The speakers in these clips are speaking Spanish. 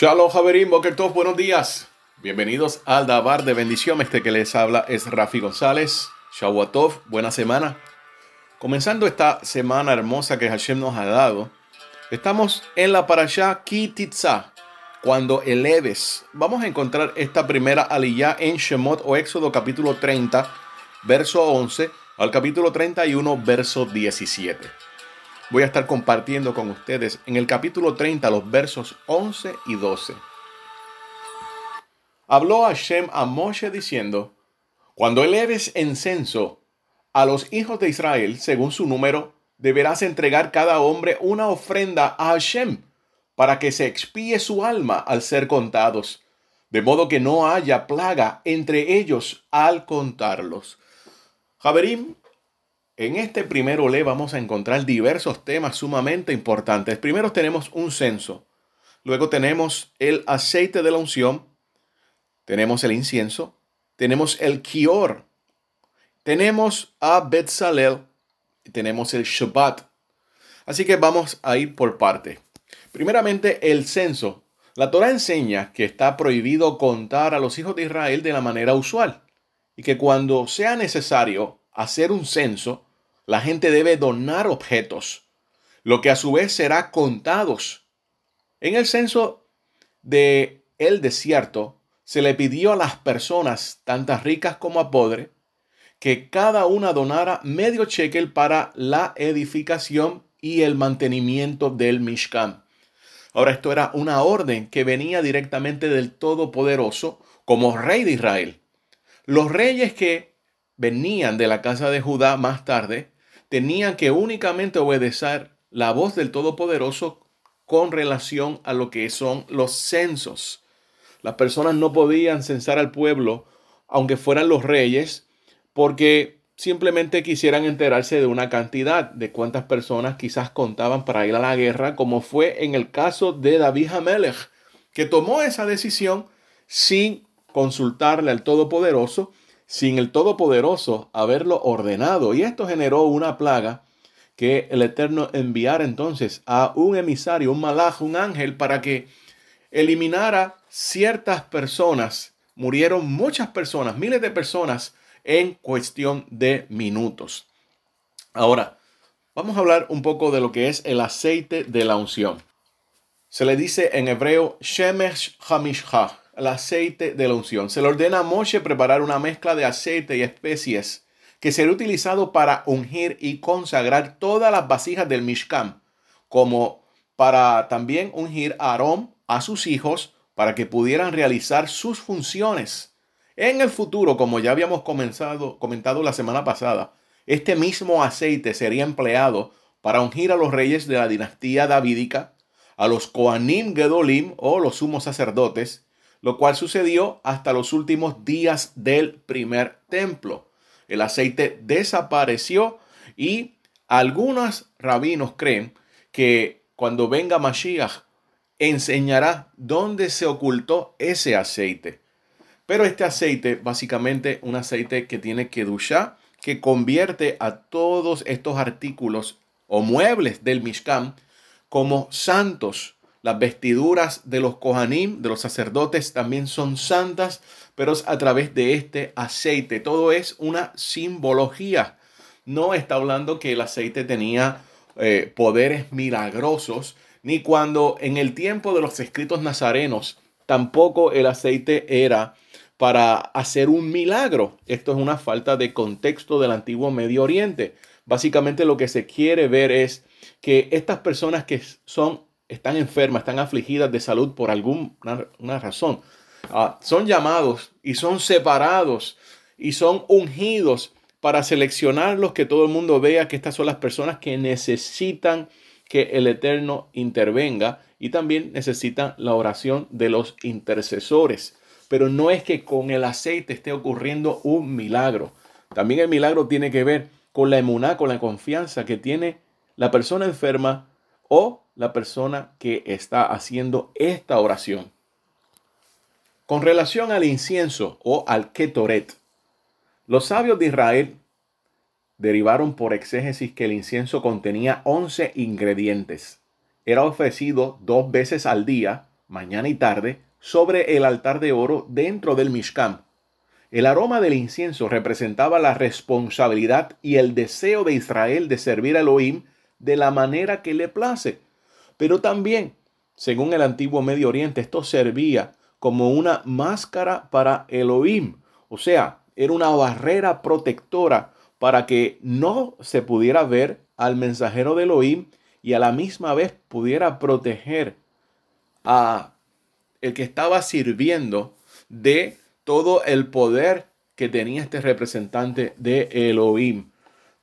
Shalom Javerim, Boker Tov, buenos días. Bienvenidos al Dabar de Bendición. Este que les habla es Rafi González. Shavuatov, buena semana. Comenzando esta semana hermosa que Hashem nos ha dado, estamos en la parasha Kititza, cuando eleves. Vamos a encontrar esta primera aliyah en Shemot o Éxodo capítulo 30, verso 11 al capítulo 31, verso 17 voy a estar compartiendo con ustedes en el capítulo 30 los versos 11 y 12. Habló Hashem a Moshe diciendo, Cuando eleves censo a los hijos de Israel según su número, deberás entregar cada hombre una ofrenda a Hashem para que se expíe su alma al ser contados, de modo que no haya plaga entre ellos al contarlos. Javerim en este primero le vamos a encontrar diversos temas sumamente importantes. Primero tenemos un censo, luego tenemos el aceite de la unción, tenemos el incienso, tenemos el kior, tenemos a Betzalel, tenemos el Shabbat. Así que vamos a ir por parte. Primeramente, el censo. La Torah enseña que está prohibido contar a los hijos de Israel de la manera usual y que cuando sea necesario hacer un censo, la gente debe donar objetos, lo que a su vez será contados. En el censo de el desierto se le pidió a las personas, tantas ricas como a pobres, que cada una donara medio shekel para la edificación y el mantenimiento del Mishkan. Ahora, esto era una orden que venía directamente del Todopoderoso como rey de Israel. Los reyes que venían de la casa de Judá más tarde tenían que únicamente obedecer la voz del Todopoderoso con relación a lo que son los censos. Las personas no podían censar al pueblo, aunque fueran los reyes, porque simplemente quisieran enterarse de una cantidad, de cuántas personas quizás contaban para ir a la guerra, como fue en el caso de David Hamelech, que tomó esa decisión sin consultarle al Todopoderoso sin el Todopoderoso haberlo ordenado. Y esto generó una plaga que el Eterno enviara entonces a un emisario, un malaj, un ángel, para que eliminara ciertas personas. Murieron muchas personas, miles de personas en cuestión de minutos. Ahora, vamos a hablar un poco de lo que es el aceite de la unción. Se le dice en hebreo Shemesh Hamishha, el aceite de la unción. Se le ordena a Moshe preparar una mezcla de aceite y especies que será utilizado para ungir y consagrar todas las vasijas del Mishkan, como para también ungir a Aarón, a sus hijos, para que pudieran realizar sus funciones. En el futuro, como ya habíamos comenzado, comentado la semana pasada, este mismo aceite sería empleado para ungir a los reyes de la dinastía davídica, a los Koanim Gedolim o los sumos sacerdotes, lo cual sucedió hasta los últimos días del primer templo. El aceite desapareció y algunos rabinos creen que cuando venga Mashiach enseñará dónde se ocultó ese aceite. Pero este aceite, básicamente un aceite que tiene duchar, que convierte a todos estos artículos o muebles del Mishkan como santos las vestiduras de los Kohanim, de los sacerdotes, también son santas, pero es a través de este aceite. Todo es una simbología. No está hablando que el aceite tenía eh, poderes milagrosos, ni cuando en el tiempo de los escritos nazarenos tampoco el aceite era para hacer un milagro. Esto es una falta de contexto del antiguo Medio Oriente. Básicamente lo que se quiere ver es que estas personas que son están enfermas, están afligidas de salud por alguna una razón, ah, son llamados y son separados y son ungidos para seleccionarlos, que todo el mundo vea que estas son las personas que necesitan que el Eterno intervenga y también necesitan la oración de los intercesores. Pero no es que con el aceite esté ocurriendo un milagro. También el milagro tiene que ver con la emuná, con la confianza que tiene la persona enferma o la persona que está haciendo esta oración. Con relación al incienso o al ketoret, los sabios de Israel derivaron por exégesis que el incienso contenía 11 ingredientes. Era ofrecido dos veces al día mañana y tarde, sobre el altar de oro dentro del Mishkan. El aroma del incienso representaba la responsabilidad y el deseo de Israel de servir a Elohim de la manera que le place. Pero también, según el antiguo Medio Oriente, esto servía como una máscara para Elohim. O sea, era una barrera protectora para que no se pudiera ver al mensajero de Elohim y a la misma vez pudiera proteger a el que estaba sirviendo de todo el poder que tenía este representante de Elohim.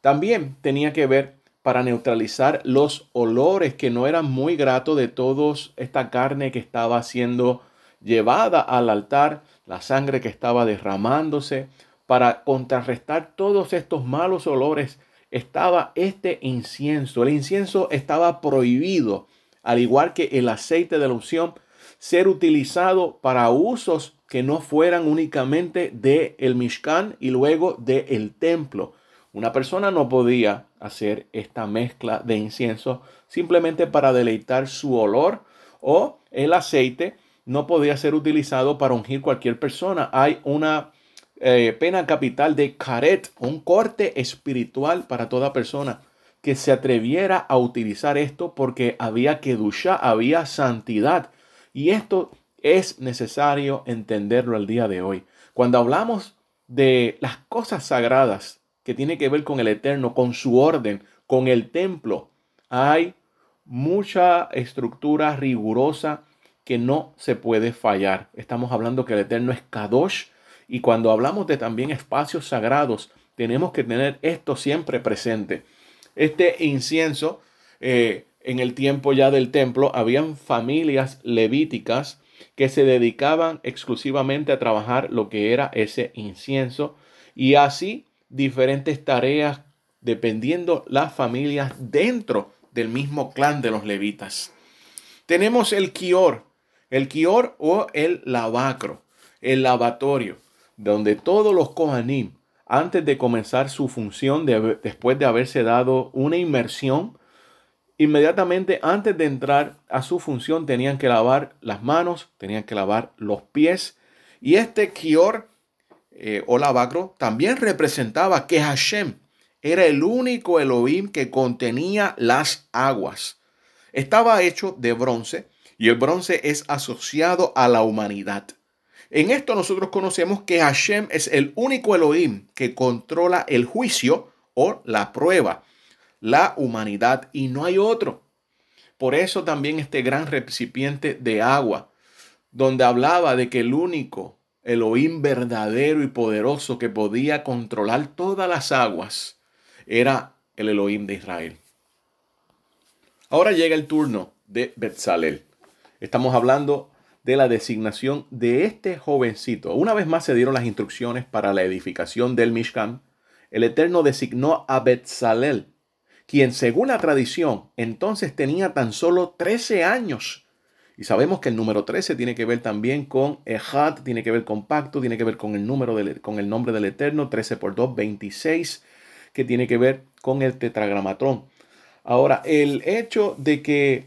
También tenía que ver para neutralizar los olores que no eran muy gratos de toda esta carne que estaba siendo llevada al altar, la sangre que estaba derramándose, para contrarrestar todos estos malos olores estaba este incienso. El incienso estaba prohibido, al igual que el aceite de la unción, ser utilizado para usos que no fueran únicamente de el Mishkan y luego del el templo. Una persona no podía hacer esta mezcla de incienso simplemente para deleitar su olor o el aceite no podía ser utilizado para ungir cualquier persona. Hay una eh, pena capital de caret, un corte espiritual para toda persona que se atreviera a utilizar esto porque había que había santidad. Y esto es necesario entenderlo al día de hoy. Cuando hablamos de las cosas sagradas que tiene que ver con el Eterno, con su orden, con el templo, hay mucha estructura rigurosa que no se puede fallar. Estamos hablando que el Eterno es Kadosh, y cuando hablamos de también espacios sagrados, tenemos que tener esto siempre presente. Este incienso, eh, en el tiempo ya del templo, habían familias levíticas que se dedicaban exclusivamente a trabajar lo que era ese incienso y así diferentes tareas dependiendo las familias dentro del mismo clan de los levitas. Tenemos el kior, el kior o el lavacro, el lavatorio donde todos los Kohanim, antes de comenzar su función, después de haberse dado una inmersión, inmediatamente antes de entrar a su función tenían que lavar las manos, tenían que lavar los pies. Y este Kior eh, o lavacro también representaba que Hashem era el único Elohim que contenía las aguas. Estaba hecho de bronce y el bronce es asociado a la humanidad. En esto nosotros conocemos que Hashem es el único Elohim que controla el juicio o la prueba, la humanidad y no hay otro. Por eso también este gran recipiente de agua, donde hablaba de que el único Elohim verdadero y poderoso que podía controlar todas las aguas era el Elohim de Israel. Ahora llega el turno de Betzalel. Estamos hablando de la designación de este jovencito. Una vez más se dieron las instrucciones para la edificación del Mishkan. El Eterno designó a Betzalel, quien según la tradición entonces tenía tan solo 13 años. Y sabemos que el número 13 tiene que ver también con Ejad, tiene que ver con pacto, tiene que ver con el, número con el nombre del Eterno, 13 por 2, 26, que tiene que ver con el tetragramatón. Ahora, el hecho de que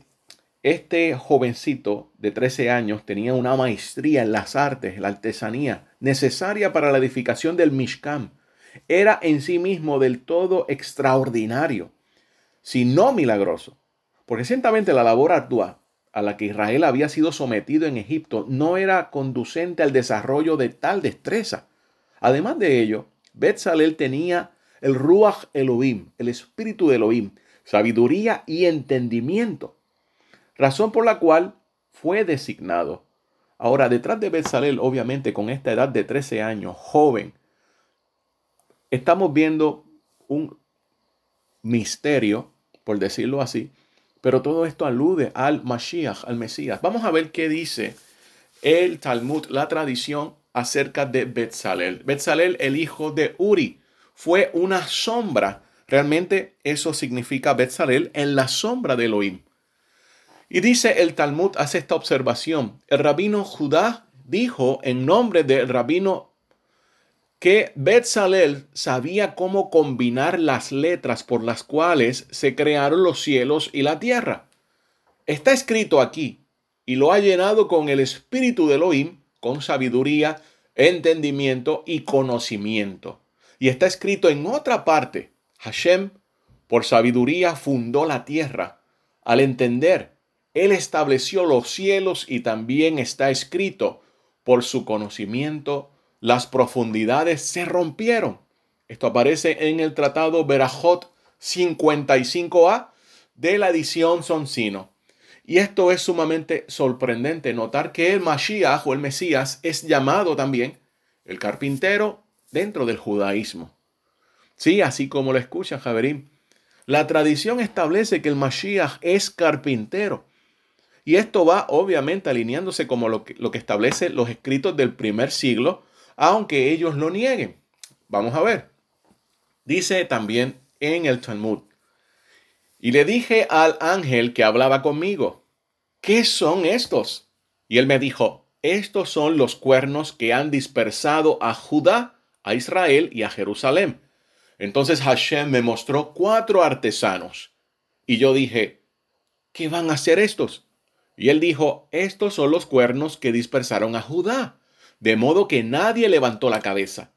este jovencito de 13 años tenía una maestría en las artes, la artesanía, necesaria para la edificación del Mishkan. Era en sí mismo del todo extraordinario, si no milagroso, porque ciertamente la labor ardua a la que Israel había sido sometido en Egipto no era conducente al desarrollo de tal destreza. Además de ello, Betzalel tenía el Ruach Elohim, el espíritu de Elohim, sabiduría y entendimiento razón por la cual fue designado. Ahora, detrás de Bezalel, obviamente, con esta edad de 13 años, joven, estamos viendo un misterio, por decirlo así, pero todo esto alude al Mashiach, al Mesías. Vamos a ver qué dice el Talmud, la tradición acerca de Betzalel. Betzalel, el hijo de Uri, fue una sombra. Realmente eso significa Betzalel en la sombra de Elohim. Y dice el Talmud, hace esta observación. El rabino Judá dijo en nombre del rabino que Betzalel sabía cómo combinar las letras por las cuales se crearon los cielos y la tierra. Está escrito aquí, y lo ha llenado con el espíritu de Elohim, con sabiduría, entendimiento y conocimiento. Y está escrito en otra parte, Hashem por sabiduría fundó la tierra. Al entender, Él estableció los cielos y también está escrito, por su conocimiento, las profundidades se rompieron. Esto aparece en el tratado Berajot 55a de la edición Soncino. Y esto es sumamente sorprendente notar que el Mashiach o el Mesías es llamado también el carpintero dentro del judaísmo. Sí, así como lo escuchan, Javerín. La tradición establece que el Mashiach es carpintero. Y esto va obviamente alineándose como lo que, lo que establecen los escritos del primer siglo, aunque ellos lo nieguen. Vamos a ver. Dice también en el Talmud. Y le dije al ángel que hablaba conmigo, ¿qué son estos? Y él me dijo, estos son los cuernos que han dispersado a Judá, a Israel y a Jerusalén. Entonces Hashem me mostró cuatro artesanos. Y yo dije, ¿qué van a hacer estos? Y él dijo, estos son los cuernos que dispersaron a Judá, de modo que nadie levantó la cabeza.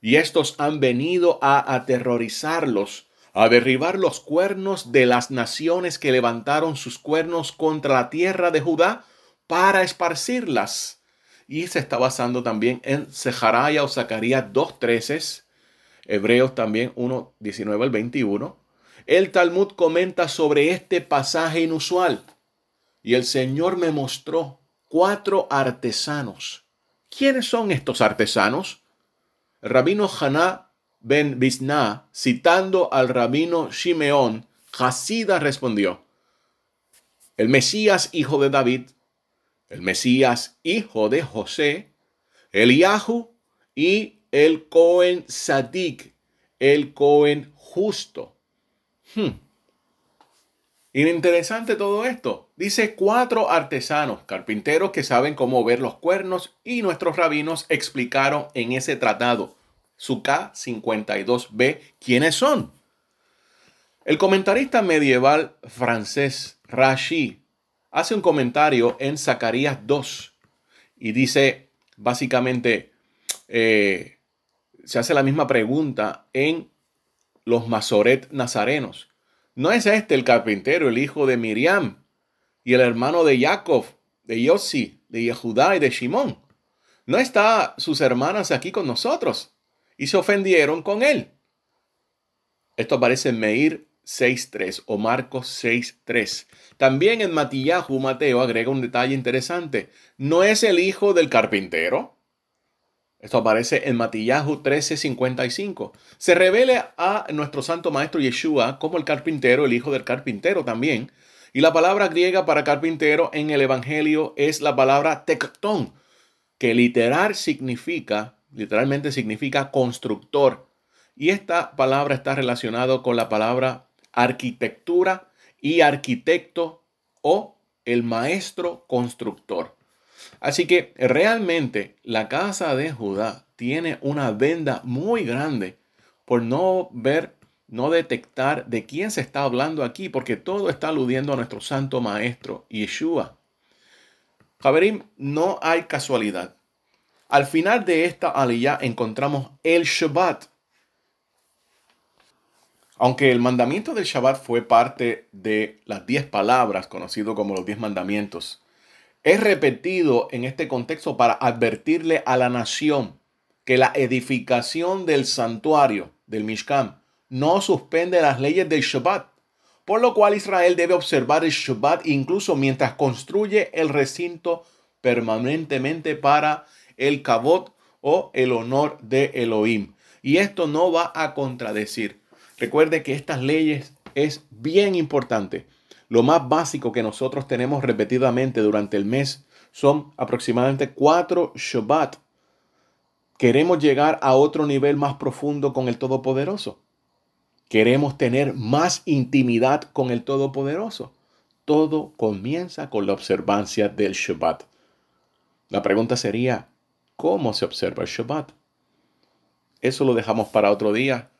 Y estos han venido a aterrorizarlos, a derribar los cuernos de las naciones que levantaron sus cuernos contra la tierra de Judá para esparcirlas. Y se está basando también en Zeharaya o Zacarías 2.13 Hebreos también 1, 19 al 21. El Talmud comenta sobre este pasaje inusual. Y el Señor me mostró cuatro artesanos. ¿Quiénes son estos artesanos? El rabino Haná ben Bisná, citando al rabino Shimeón, Hasida respondió, el Mesías hijo de David, el Mesías hijo de José, Eliahu y el Cohen Sadik, el Cohen justo. Hmm. Interesante todo esto. Dice cuatro artesanos, carpinteros que saben cómo ver los cuernos y nuestros rabinos explicaron en ese tratado, Suká 52b, quiénes son. El comentarista medieval francés Rashi hace un comentario en Zacarías 2 y dice básicamente, eh, se hace la misma pregunta en los Masoret nazarenos. ¿No es este el carpintero, el hijo de Miriam y el hermano de Jacob, de Yossi, de Yehudá y de Shimón? ¿No está sus hermanas aquí con nosotros? Y se ofendieron con él. Esto aparece en Meir 6.3 o Marcos 6.3. También en Matillahu, Mateo agrega un detalle interesante. ¿No es el hijo del carpintero? Esto aparece en Matillahu 13:55. Se revela a nuestro santo maestro Yeshua como el carpintero, el hijo del carpintero también. Y la palabra griega para carpintero en el Evangelio es la palabra tectón, que literal significa, literalmente significa constructor. Y esta palabra está relacionada con la palabra arquitectura y arquitecto o el maestro constructor. Así que realmente la casa de Judá tiene una venda muy grande por no ver, no detectar de quién se está hablando aquí, porque todo está aludiendo a nuestro santo maestro Yeshua. Javerim, no hay casualidad. Al final de esta aliyah encontramos el Shabbat. Aunque el mandamiento del Shabbat fue parte de las diez palabras, conocido como los diez mandamientos, es repetido en este contexto para advertirle a la nación que la edificación del santuario del Mishkan no suspende las leyes del Shabbat, por lo cual Israel debe observar el Shabbat incluso mientras construye el recinto permanentemente para el cabot o el honor de Elohim. Y esto no va a contradecir. Recuerde que estas leyes es bien importante. Lo más básico que nosotros tenemos repetidamente durante el mes son aproximadamente cuatro Shabbat. Queremos llegar a otro nivel más profundo con el Todopoderoso. Queremos tener más intimidad con el Todopoderoso. Todo comienza con la observancia del Shabbat. La pregunta sería, ¿cómo se observa el Shabbat? Eso lo dejamos para otro día.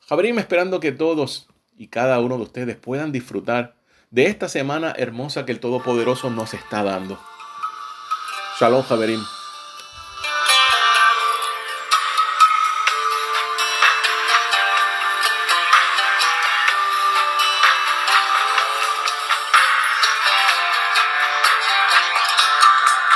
Jabrim esperando que todos y cada uno de ustedes puedan disfrutar de esta semana hermosa que el Todopoderoso nos está dando. Shalom, Javerim.